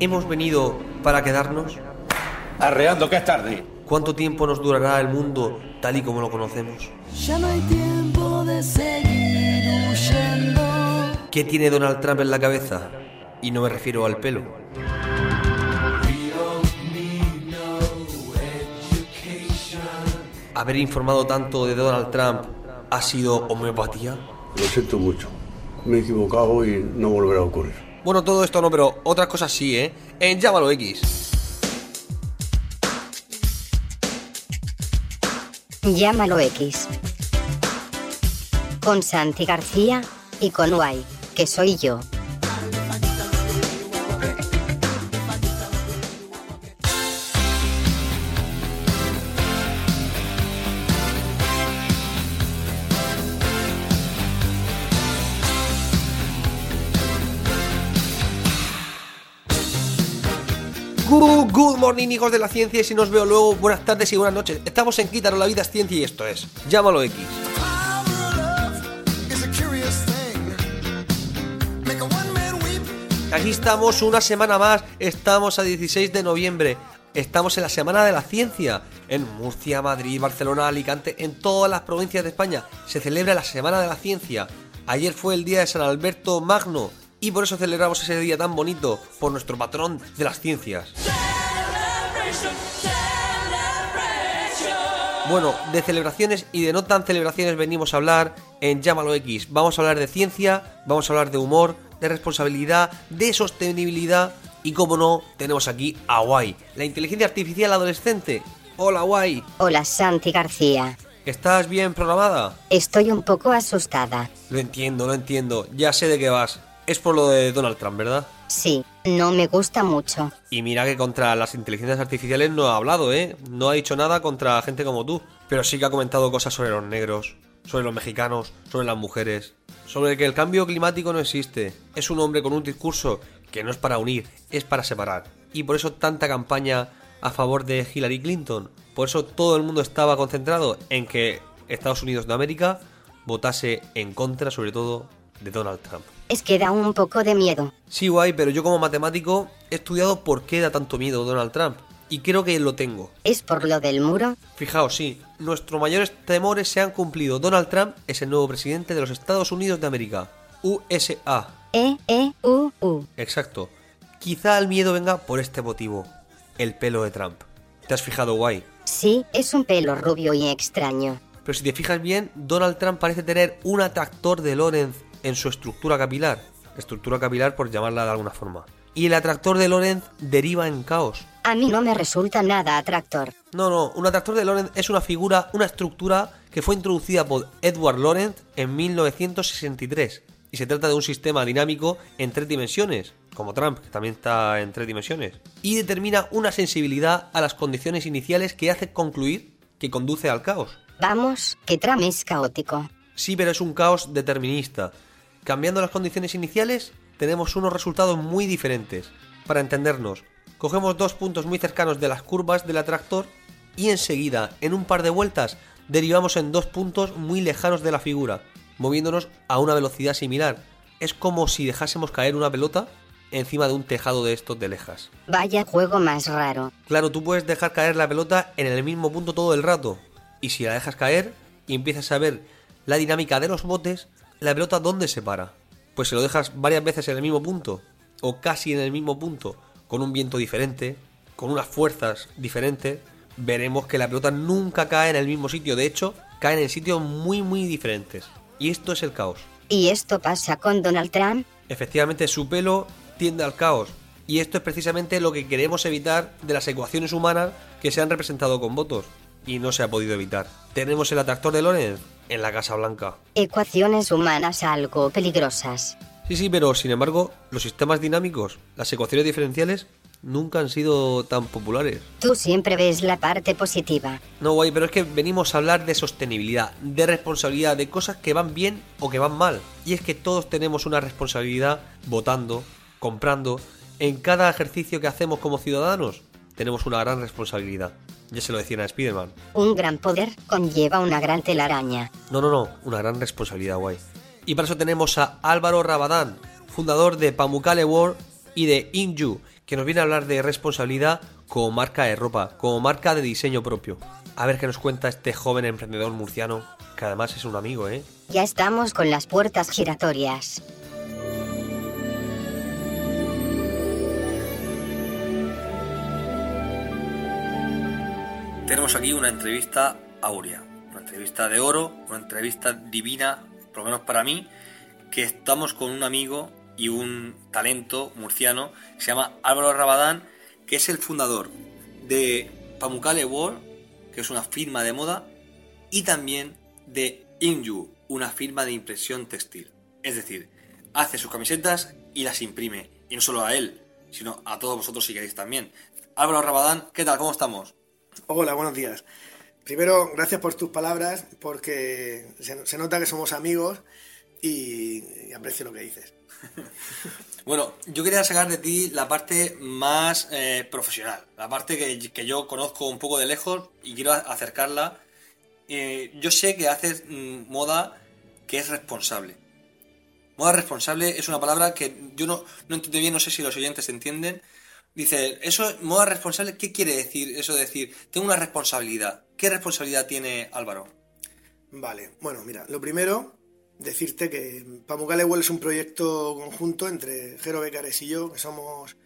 ¿Hemos venido para quedarnos? Arreando que es tarde. ¿Cuánto tiempo nos durará el mundo tal y como lo conocemos? Ya no hay tiempo de seguir huyendo. ¿Qué tiene Donald Trump en la cabeza? Y no me refiero al pelo. ¿Haber informado tanto de Donald Trump ha sido homeopatía? Lo siento mucho. Me he equivocado y no volverá a ocurrir. Bueno, todo esto no, pero otras cosas sí, ¿eh? En Llámalo X. Llámalo X. Con Santi García y con Guay, que soy yo. Good, morning, hijos de la ciencia, y si nos veo luego, buenas tardes y buenas noches. Estamos en Quítaro, la vida es ciencia y esto es Llámalo X. Aquí estamos una semana más, estamos a 16 de noviembre, estamos en la Semana de la Ciencia, en Murcia, Madrid, Barcelona, Alicante, en todas las provincias de España se celebra la Semana de la Ciencia. Ayer fue el día de San Alberto Magno y por eso celebramos ese día tan bonito por nuestro patrón de las ciencias. Bueno, de celebraciones y de no tan celebraciones venimos a hablar en Llámalo X. Vamos a hablar de ciencia, vamos a hablar de humor, de responsabilidad, de sostenibilidad y como no, tenemos aquí a Guay, la inteligencia artificial adolescente. Hola Guay, Hola Santi García. ¿estás bien programada? Estoy un poco asustada. Lo entiendo, lo entiendo, ya sé de qué vas. Es por lo de Donald Trump, ¿verdad? Sí, no me gusta mucho. Y mira que contra las inteligencias artificiales no ha hablado, ¿eh? No ha dicho nada contra gente como tú. Pero sí que ha comentado cosas sobre los negros, sobre los mexicanos, sobre las mujeres, sobre que el cambio climático no existe. Es un hombre con un discurso que no es para unir, es para separar. Y por eso tanta campaña a favor de Hillary Clinton. Por eso todo el mundo estaba concentrado en que Estados Unidos de América votase en contra, sobre todo, de Donald Trump. Es que da un poco de miedo. Sí, guay, pero yo como matemático he estudiado por qué da tanto miedo Donald Trump. Y creo que lo tengo. ¿Es por lo del muro? Fijaos, sí, nuestros mayores temores se han cumplido. Donald Trump es el nuevo presidente de los Estados Unidos de América. USA. E, E, U, U. Exacto. Quizá el miedo venga por este motivo. El pelo de Trump. ¿Te has fijado, guay? Sí, es un pelo rubio y extraño. Pero si te fijas bien, Donald Trump parece tener un atractor de Lorenz en su estructura capilar. Estructura capilar por llamarla de alguna forma. Y el atractor de Lorenz deriva en caos. A mí no me resulta nada atractor. No, no, un atractor de Lorenz es una figura, una estructura que fue introducida por Edward Lorenz en 1963. Y se trata de un sistema dinámico en tres dimensiones, como Trump, que también está en tres dimensiones. Y determina una sensibilidad a las condiciones iniciales que hace concluir que conduce al caos. Vamos, que Trump es caótico. Sí, pero es un caos determinista. Cambiando las condiciones iniciales, tenemos unos resultados muy diferentes. Para entendernos, cogemos dos puntos muy cercanos de las curvas del atractor y enseguida, en un par de vueltas, derivamos en dos puntos muy lejanos de la figura, moviéndonos a una velocidad similar. Es como si dejásemos caer una pelota encima de un tejado de estos de lejas. Vaya juego más raro. Claro, tú puedes dejar caer la pelota en el mismo punto todo el rato. Y si la dejas caer y empiezas a ver la dinámica de los botes, la pelota ¿dónde se para? Pues si lo dejas varias veces en el mismo punto, o casi en el mismo punto, con un viento diferente, con unas fuerzas diferentes, veremos que la pelota nunca cae en el mismo sitio. De hecho, cae en sitios muy muy diferentes. Y esto es el caos. ¿Y esto pasa con Donald Trump? Efectivamente, su pelo tiende al caos. Y esto es precisamente lo que queremos evitar de las ecuaciones humanas que se han representado con votos. Y no se ha podido evitar. Tenemos el atractor de Lorenz en la Casa Blanca. Ecuaciones humanas algo peligrosas. Sí, sí, pero sin embargo, los sistemas dinámicos, las ecuaciones diferenciales, nunca han sido tan populares. Tú siempre ves la parte positiva. No, guay, pero es que venimos a hablar de sostenibilidad, de responsabilidad, de cosas que van bien o que van mal. Y es que todos tenemos una responsabilidad votando, comprando, en cada ejercicio que hacemos como ciudadanos. Tenemos una gran responsabilidad. Ya se lo decían a Spider-Man. Un gran poder conlleva una gran telaraña. No, no, no, una gran responsabilidad, guay. Y para eso tenemos a Álvaro Rabadán, fundador de Pamukkale World y de Inju, que nos viene a hablar de responsabilidad como marca de ropa, como marca de diseño propio. A ver qué nos cuenta este joven emprendedor murciano, que además es un amigo, ¿eh? Ya estamos con las puertas giratorias. Tenemos aquí una entrevista aurea, una entrevista de oro, una entrevista divina, por lo menos para mí, que estamos con un amigo y un talento murciano que se llama Álvaro Rabadán, que es el fundador de Pamukkale World, que es una firma de moda, y también de Inju, una firma de impresión textil. Es decir, hace sus camisetas y las imprime. Y no solo a él, sino a todos vosotros si queréis también. Álvaro Rabadán, ¿qué tal? ¿Cómo estamos? Hola, buenos días. Primero, gracias por tus palabras, porque se, nota que somos amigos y, aprecio lo que dices. Bueno, yo quería sacar de ti la parte más eh, profesional, la parte que, que yo conozco un poco de lejos y quiero acercarla. Eh, yo sé que haces mm, moda que es responsable. Moda responsable es una palabra que yo no, no entiendo bien, no sé si los oyentes entienden. Dice, eso, moda responsable, ¿qué quiere decir eso de decir, tengo una responsabilidad? ¿Qué responsabilidad tiene Álvaro? Vale, bueno, mira, lo primero, decirte que Pamukkale World es un proyecto conjunto entre Jero Becares y yo, que somos,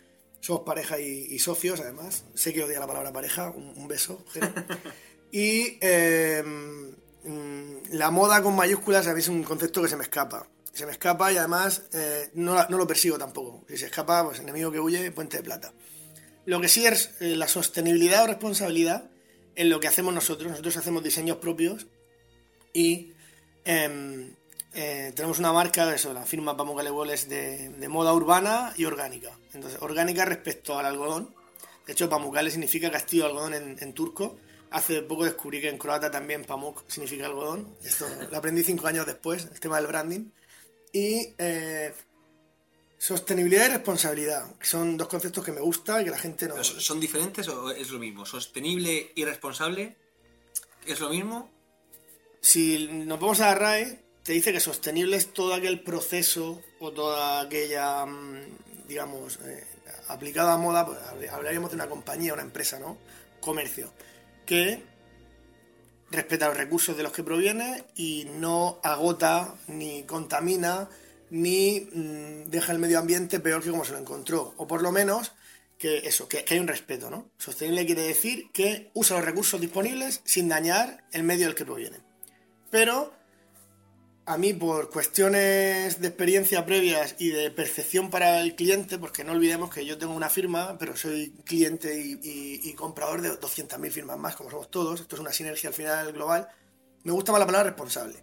somos pareja y, y socios, además. Sé que odia la palabra pareja, un, un beso, Jero. Y eh, mm, la moda con mayúsculas a mí es un concepto que se me escapa. Se me escapa y además eh, no, no lo persigo tampoco. Si se escapa, pues enemigo que huye, puente de plata. Lo que sí es eh, la sostenibilidad o responsabilidad en lo que hacemos nosotros. Nosotros hacemos diseños propios y em, eh, tenemos una marca, eso, la firma Pamukkale World es de, de moda urbana y orgánica. Entonces, orgánica respecto al algodón. De hecho, Pamukkale significa castillo algodón en, en turco. Hace poco descubrí que en croata también Pamuk significa algodón. Esto lo aprendí cinco años después, el tema del branding. Y eh, sostenibilidad y responsabilidad, que son dos conceptos que me gustan y que la gente no... ¿Son diferentes o es lo mismo? ¿Sostenible y responsable? ¿Es lo mismo? Si nos vamos a la RAE, te dice que sostenible es todo aquel proceso o toda aquella, mm, digamos, eh, aplicado a moda, pues, habl- hablaríamos de una compañía, una empresa, ¿no? Comercio, que respeta los recursos de los que proviene y no agota ni contamina ni mm, deja el medio ambiente peor que como se lo encontró. O por lo menos que eso, que, que hay un respeto, ¿no? Sostenible quiere decir que usa los recursos disponibles sin dañar el medio del que provienen. Pero a mí, por cuestiones de experiencia previas y de percepción para el cliente, porque no olvidemos que yo tengo una firma, pero soy cliente y, comprador de 200.000 firmas más, como somos todos, esto es una sinergia al final global, me gusta más la palabra responsable.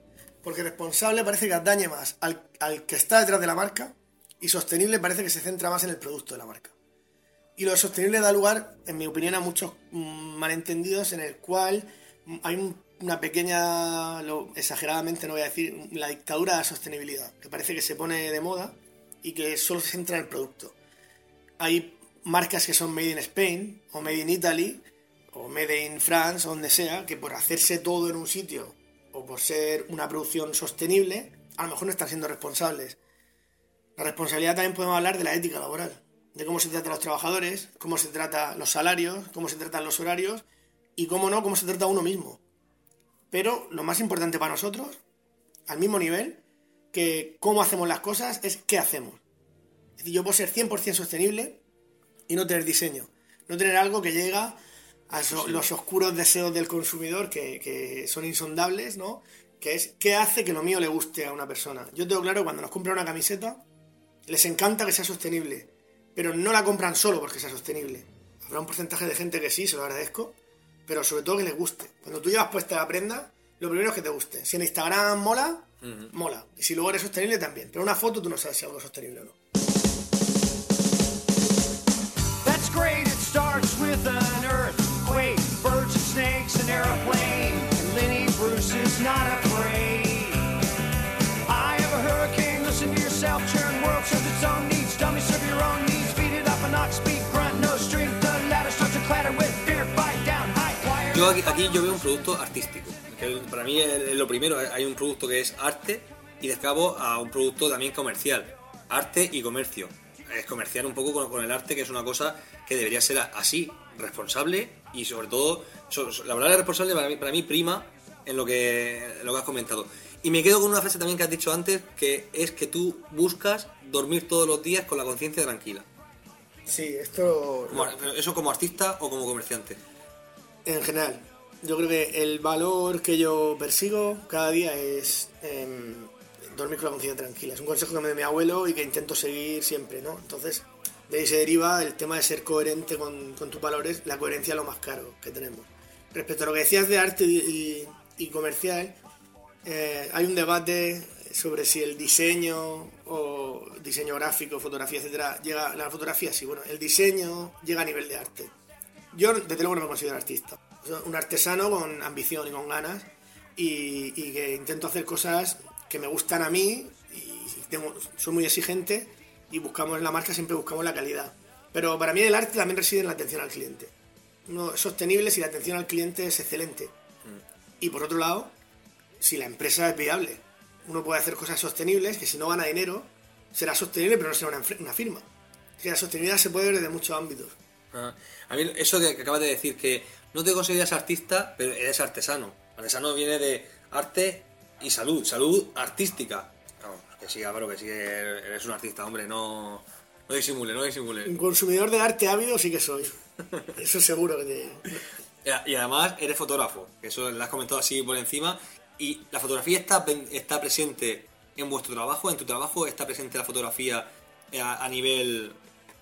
Porque responsable parece que atañe más al, al que está detrás de la marca y sostenible parece que se centra más en el producto de la marca. Y lo sostenible da lugar, en mi opinión, a muchos mm, malentendidos en el cual hay un- una pequeña, lo- exageradamente no voy a decir, la dictadura de la sostenibilidad, que parece que se pone de moda y que solo se centra en el producto. Hay marcas que son made in Spain o made in Italy o made in France o donde sea, que por hacerse todo en un sitio o por ser una producción sostenible, a lo mejor no están siendo responsables. La responsabilidad también podemos hablar de la ética laboral, de cómo se trata los trabajadores, cómo se trata los salarios, cómo se tratan los horarios y cómo no, cómo se trata a uno mismo. Pero lo más importante para nosotros, al mismo nivel, que cómo hacemos las cosas, es qué hacemos. Es decir, yo puedo ser 100% sostenible y no tener diseño. No tener algo que llega a los oscuros deseos del consumidor que, que son insondables, ¿no? Que es qué hace que lo mío le guste a una persona. Yo tengo claro, cuando nos compran una camiseta, les encanta que sea sostenible, pero no la compran solo porque sea sostenible. Habrá un porcentaje de gente que sí, se lo agradezco, pero sobre todo que les guste. Cuando tú llevas puesta la prenda, lo primero es que te guste. Si en Instagram mola, uh -huh. mola. Y si luego eres sostenible también. Pero una foto tú no sabes si algo es sostenible o no. That's great. It starts with an earthquake, birds and snakes, an airplane. And Lenny Bruce is not a aquí, aquí yo veo un producto artístico. Que para mí es, lo primero. Hay un producto que es arte y de cabo a un producto también comercial. Arte y comercio. Es comerciar un poco con, con el arte, que es una cosa que debería ser así, responsable y sobre todo, la palabra responsable para mí, para mí prima en lo, que, en lo que has comentado. Y me quedo con una frase también que has dicho antes, que es que tú buscas dormir todos los días con la conciencia tranquila. Sí, esto Como- ¿Eso como artista o como comerciante? En general. Yo creo que el valor que yo persigo cada día es em, dormir con la conciencia tranquila. Es un consejo que me dio mi abuelo y que intento seguir siempre, ¿no? Entonces, de ahí se deriva el tema de ser coherente con, con tus valores, la coherencia es lo más caro que tenemos. Respecto a lo que decías de arte y, y- y comercial, eh, hay un debate sobre si el diseño o diseño gráfico, fotografía, etcétera, llega la fotografía sí, bueno, el diseño llega a nivel de arte. Yo desde luego no me considero artista, soy un artesano con ambición y con ganas y, y que intento hacer cosas que me gustan a mí y tengo- soy muy exigente y buscamos en la marca siempre buscamos la calidad. Pero para mí el arte también reside en la atención al cliente. No, es sostenible si la atención al cliente es excelente. Y por otro lado, si la empresa es viable. Uno puede hacer cosas sostenibles que si no gana dinero, será sostenible pero no será una, una firma. Que la sostenibilidad se puede ver desde muchos ámbitos. Ah, A mí eso que, que acabas de decir, que no te consideras artista, pero eres artesano. Artesano viene de arte y salud, salud artística. Vamos, que sí, Álvaro, que sí eres un artista, hombre, no, no disimule, no disimule. Un consumidor de arte ávido sí que soy. Eso seguro que te... Y además eres fotógrafo, que eso lo has comentado así por encima. Y la fotografía está, está presente en vuestro trabajo, en tu trabajo está presente la fotografía a, a nivel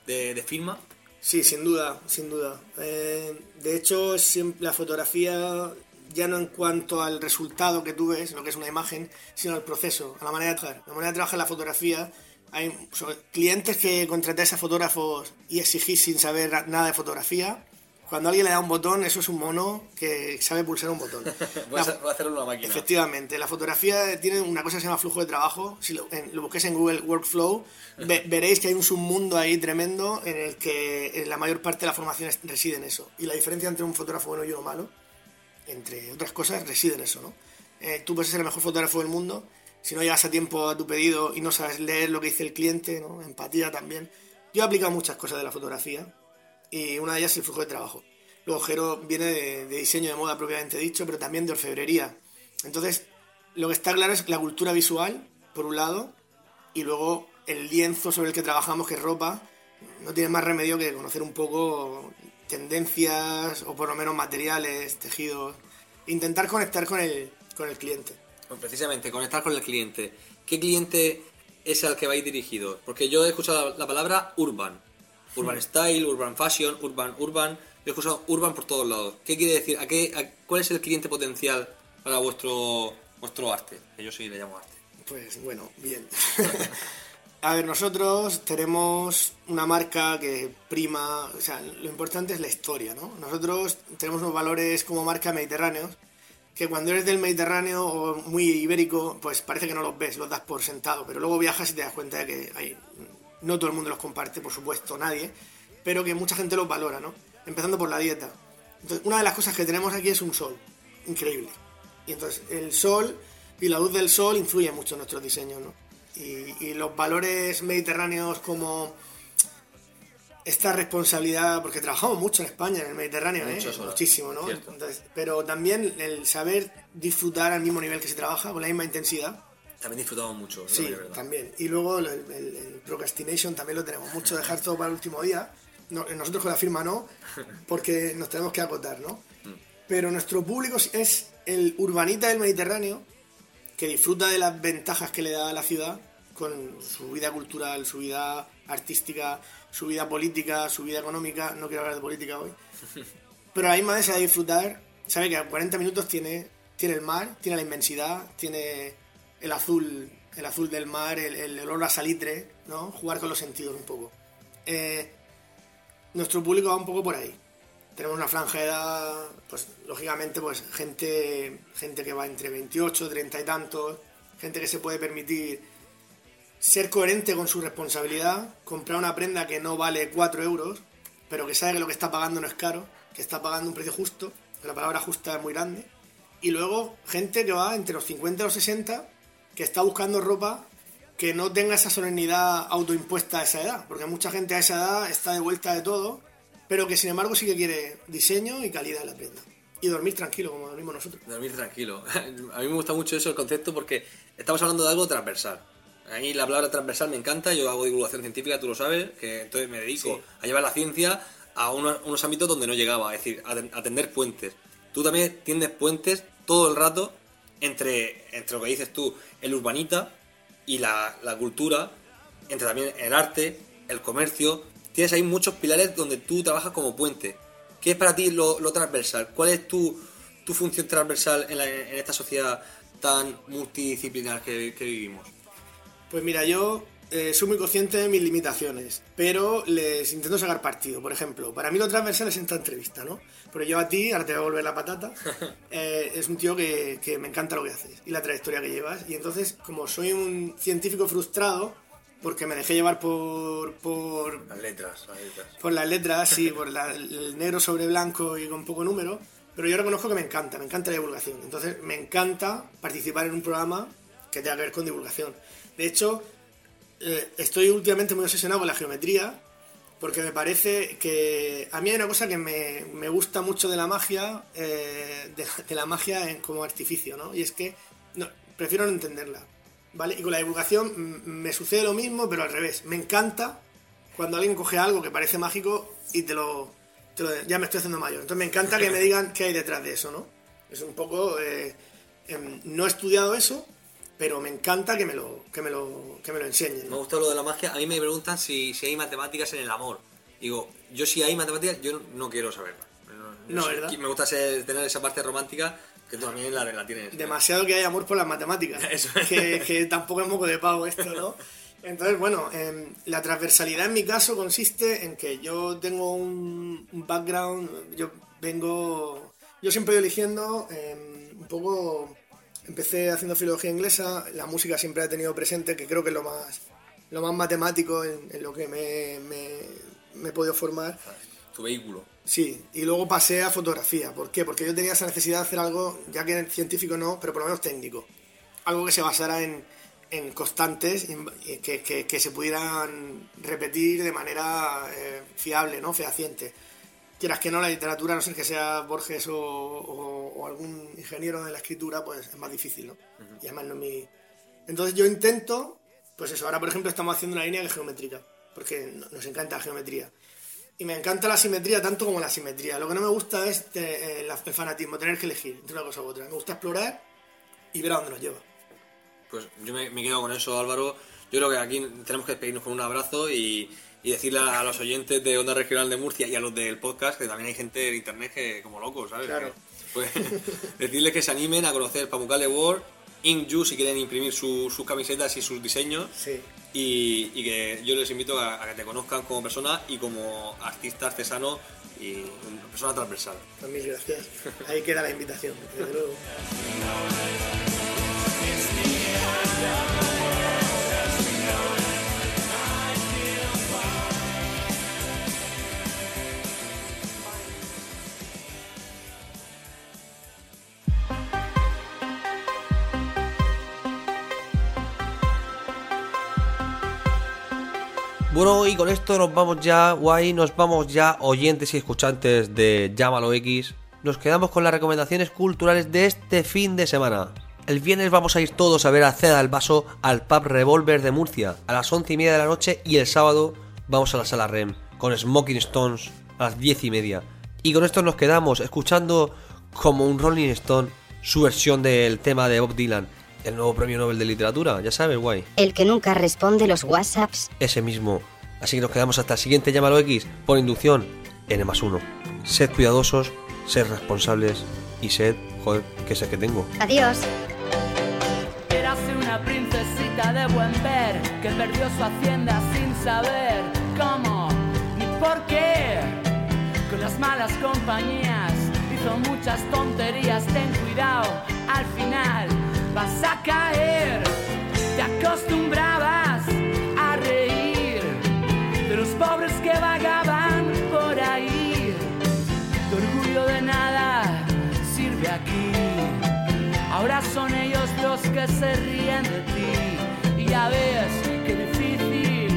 de, de firma. Sí, sin duda, sin duda. Eh, de hecho, siempre la fotografía, ya no en cuanto al resultado que tú ves, lo que es una imagen, sino al proceso, a la manera de trabajar. La manera de trabajar la fotografía, hay sobre- clientes que contratáis a fotógrafos y exigís sin saber na- nada de fotografía. Cuando alguien le da un botón, eso es un mono que sabe pulsar un botón. Voy a, hacerlo en una máquina. Efectivamente, la fotografía tiene una cosa que se llama flujo de trabajo. Si lo, en- lo busquéis en Google Workflow, ve- veréis que hay un submundo ahí tremendo en el que la mayor parte de la formación es- reside en eso. Y la diferencia entre un fotógrafo bueno y uno malo, entre otras cosas, reside en eso, ¿no? Eh, tú puedes ser el mejor fotógrafo del mundo, si no llegas a tiempo a tu pedido y no sabes leer lo que dice el cliente, ¿no? Empatía también. Yo he aplicado muchas cosas de la fotografía y una de ellas es el flujo de trabajo. Luego Jero viene de, de diseño de moda propiamente dicho, pero también de orfebrería. Entonces, lo que está claro es la cultura visual, por un lado, y luego el lienzo sobre el que trabajamos, que es ropa, no tiene más remedio que conocer un poco tendencias o por lo menos materiales, tejidos, intentar conectar con el, con el cliente. Pues precisamente, conectar con el cliente. ¿Qué cliente es al que vais dirigido? Porque yo he escuchado la palabra urban. Urban style, urban fashion, urban, urban. Yo he escuchado urban por todos lados. ¿Qué quiere decir? ¿A qué, a- ¿Cuál es el cliente potencial para vuestro, vuestro arte? Que yo sí le llamo arte. Pues bueno, bien. A ver, nosotros tenemos una marca que prima, o sea, lo importante es la historia, ¿no? Nosotros tenemos unos valores como marca mediterráneos que cuando eres del Mediterráneo o muy ibérico, pues parece que no los ves, los das por sentado, pero luego viajas y te das cuenta de que hay, no todo el mundo los comparte, por supuesto, nadie, pero que mucha gente los valora, ¿no? Empezando por la dieta. Entonces, una de las cosas que tenemos aquí es un sol, increíble. Y entonces el sol y la luz del sol influye mucho en nuestros diseños, ¿no? Y, y los valores mediterráneos como esta responsabilidad, porque trabajamos mucho en España, en el Mediterráneo, ¿eh? Muchísimo, ¿no? Entonces, pero también el saber disfrutar al mismo nivel que se trabaja, con la misma intensidad, También disfrutamos mucho. Sí, también. Y luego el, el- el procrastination también lo tenemos mucho, dejar todo para el último día. No, nosotros con la firma no, porque nos tenemos que acotar, ¿no? Pero nuestro público es el urbanita del Mediterráneo, que disfruta de las ventajas que le da a la ciudad con su vida cultural, su vida artística, su vida política, su vida económica. No quiero hablar de política hoy. Pero a la misma vez se va a disfrutar, sabe que a 40 minutos tiene, tiene el mar, tiene la inmensidad, tiene el azul, el azul del mar, el, el olor a salitre, ¿no? Jugar con los sentidos un poco. Eh, nuestro público va un poco por ahí. tenemos una franja de edad, pues lógicamente, pues gente, gente que va entre 28, 30 y tantos, gente que se puede permitir ser coherente con su responsabilidad, comprar una prenda que no vale 4 euros, pero que sabe que lo que está pagando no es caro, que está pagando un precio justo, que la palabra justa es muy grande, y luego gente que va entre los 50 y los 60, que está buscando ropa que no tenga esa solemnidad autoimpuesta a esa edad, porque mucha gente a esa edad está de vuelta de todo, pero que sin embargo sí que quiere diseño y calidad en la prenda. Y dormir tranquilo, como dormimos nosotros. Dormir tranquilo. A mí me gusta mucho eso, el concepto, porque estamos hablando de algo transversal. A mí la palabra transversal me encanta, yo hago divulgación científica, tú lo sabes, que entonces me dedico Sí. a llevar la ciencia a unos, unos ámbitos donde no llegaba, es decir, a, a tender puentes. Tú también tiendes puentes todo el rato entre, entre lo que dices tú, el urbanita y la, la cultura, entre también el arte, el comercio. Tienes ahí muchos pilares donde tú trabajas como puente. ¿Qué es para ti lo, transversal? ¿Cuál es tu, tu función transversal en, la- en esta sociedad tan multidisciplinar que, que vivimos? Pues mira, yo eh, soy muy consciente de mis limitaciones, pero les intento sacar partido. Por ejemplo, para mí lo transversal es esta entrevista, ¿no? Pero yo a ti, ahora te voy a volver la patata, eh, es un tío que, que me encanta lo que haces y la trayectoria que llevas. Y entonces, como soy un científico frustrado, porque me dejé llevar por, por, Las letras, las letras. por las letras, sí, por la- el negro sobre blanco y con poco número, pero yo reconozco que me encanta, me encanta la divulgación. Entonces, me encanta participar en un programa que tenga que ver con divulgación. De hecho, eh, estoy últimamente muy obsesionado con la geometría, porque me parece que a mí hay una cosa que me, me gusta mucho de la magia, eh, de, de la magia en- como artificio, ¿no? Y es que no, prefiero no entenderla, ¿vale? Y con la divulgación mm, me sucede lo mismo, pero al revés. Me encanta cuando alguien coge algo que parece mágico y te lo, te lo- ya me estoy haciendo mayor. Entonces me encanta que me digan qué hay detrás de eso, ¿no? Es un poco eh, em, no he estudiado eso, pero me encanta que me lo que me lo que me lo enseñen. Me ¿no? gusta lo de la magia. A mí me preguntan si, si hay matemáticas en el amor. Digo, yo si hay matemáticas, yo no, no quiero saberlas. No, soy- ¿verdad? Me gusta ser- tener esa parte romántica que tú también la, la tienes. Demasiado que hay amor por las matemáticas. Eso. que, que tampoco es moco de pavo esto, ¿no? Entonces, bueno, em, la transversalidad en mi caso consiste en que yo tengo un, un background, yo vengo, yo siempre ido eligiendo em, un poco, empecé haciendo filología inglesa, la música siempre ha tenido presente, que creo que es lo más, lo más matemático en, en lo que me, me- me he podido formar. Tu vehículo. Sí, y luego pasé a fotografía. ¿Por qué? Porque yo tenía esa necesidad de hacer algo, ya que científico no, pero por lo menos técnico. Algo que se basara en, en constantes en- y que, que- que se pudieran repetir de manera eh, fiable, ¿no? Fehaciente. Quieras que no, la literatura, a no ser que sea Borges o, o- o algún ingeniero de la escritura, pues es más difícil, ¿no? Y además no es mi... Entonces yo intento, pues eso, ahora por ejemplo estamos haciendo una línea que es geométrica, porque no- nos encanta la geometría. Y me encanta la simetría tanto como la simetría. Lo que no me gusta es eh, la- el fanatismo, tener que elegir entre una cosa u otra. Me gusta explorar y ver a dónde nos lleva. Pues yo me, me quedo con eso, Álvaro. Yo creo que aquí tenemos que despedirnos con un abrazo y, y decirle a los oyentes de Onda Regional de Murcia y a los del podcast que también hay gente en internet que como locos, ¿sabes? Claro. Pues decirles que se animen a conocer Pamukkale World, Inkju si quieren imprimir su- sus camisetas y sus diseños. Sí. Y, y que yo les invito a, a que te conozcan como persona y como artista, artesano y una persona transversal. Pues mil gracias. Ahí queda la invitación, desde luego. Bueno, y con esto nos vamos ya, guay, nos vamos ya, oyentes y escuchantes de Llámalo X. Nos quedamos con las recomendaciones culturales de este fin de semana. El viernes vamos a ir todos a ver a Ceda del Vaso al Pub Revolver de Murcia a las once y media de la noche y el sábado vamos a la sala REM con Smoking Stones a las diez y media. Y con esto nos quedamos escuchando como un Rolling Stone su versión del tema de Bob Dylan, el nuevo premio Nobel de Literatura, ya sabes, guay El que nunca responde los WhatsApps. ese mismo. Así que nos quedamos hasta el siguiente Llámalo X por inducción N más 1. Sed cuidadosos, sed responsables y sed, joder, que sé que tengo. Adiós. Érase una princesita de buen ver que perdió su hacienda sin saber cómo ni por qué. Con las malas malas compañías, hizo muchas tonterías, ten cuidado, que se ríen de ti. Y ya ves que difícil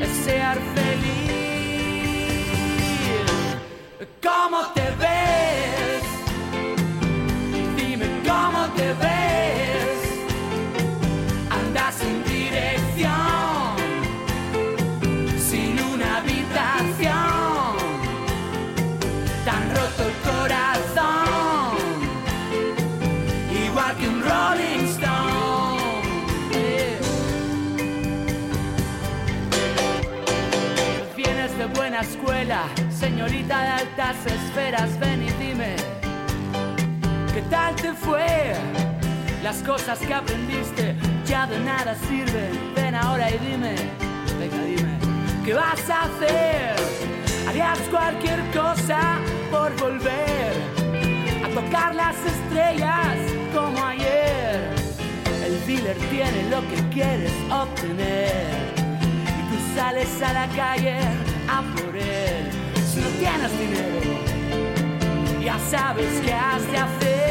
es ser feliz. ¿Cómo te ves? Dime cómo te ves. Andas sin dirección, sin una habitación. Tan roto el corazón, igual que un buena escuela, señorita de altas esferas, ven y dime, ¿qué tal te fue? Las cosas que aprendiste ya de nada sirven. Ven ahora y dime, venga dime, ¿qué vas a hacer? Harías cualquier cosa por volver a tocar las estrellas como ayer. El dealer tiene lo que quieres obtener y tú sales a la calle a por él. Si no tienes dinero, ya sabes qué has de hacer.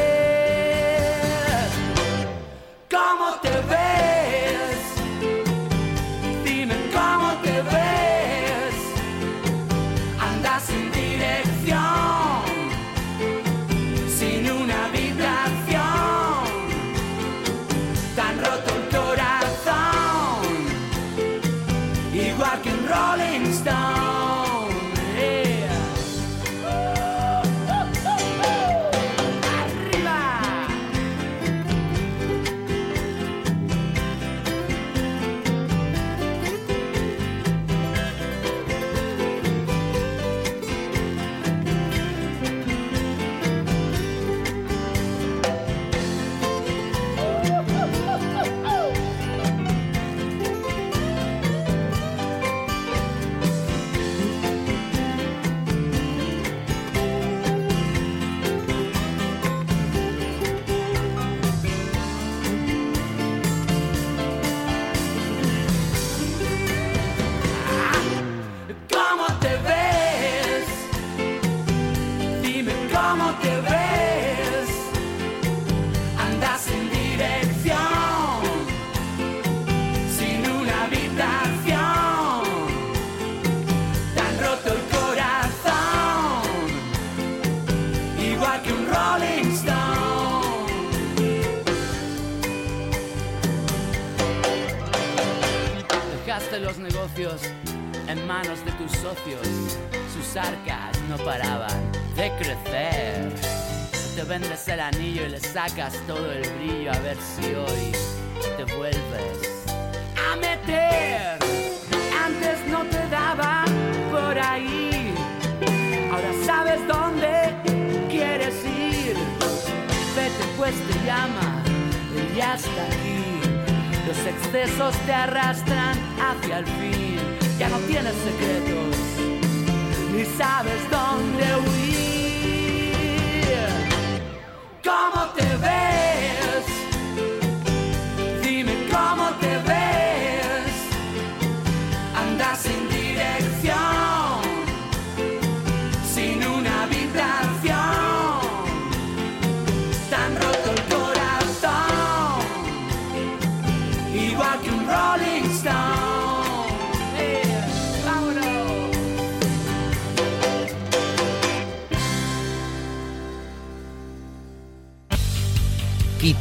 Dejaste los negocios en manos de tus socios. Sus arcas no paraban de crecer. Te vendes el anillo y le sacas todo el brillo a ver si hoy te vuelves a meter. Antes no te daba por ahí. Ahora sabes dónde quieres ir. Vete pues te llama y ya está aquí. Los excesos te arrastran hacia el fin. Ya no tienes secretos, ni sabes dónde huir. ¿Cómo te ves?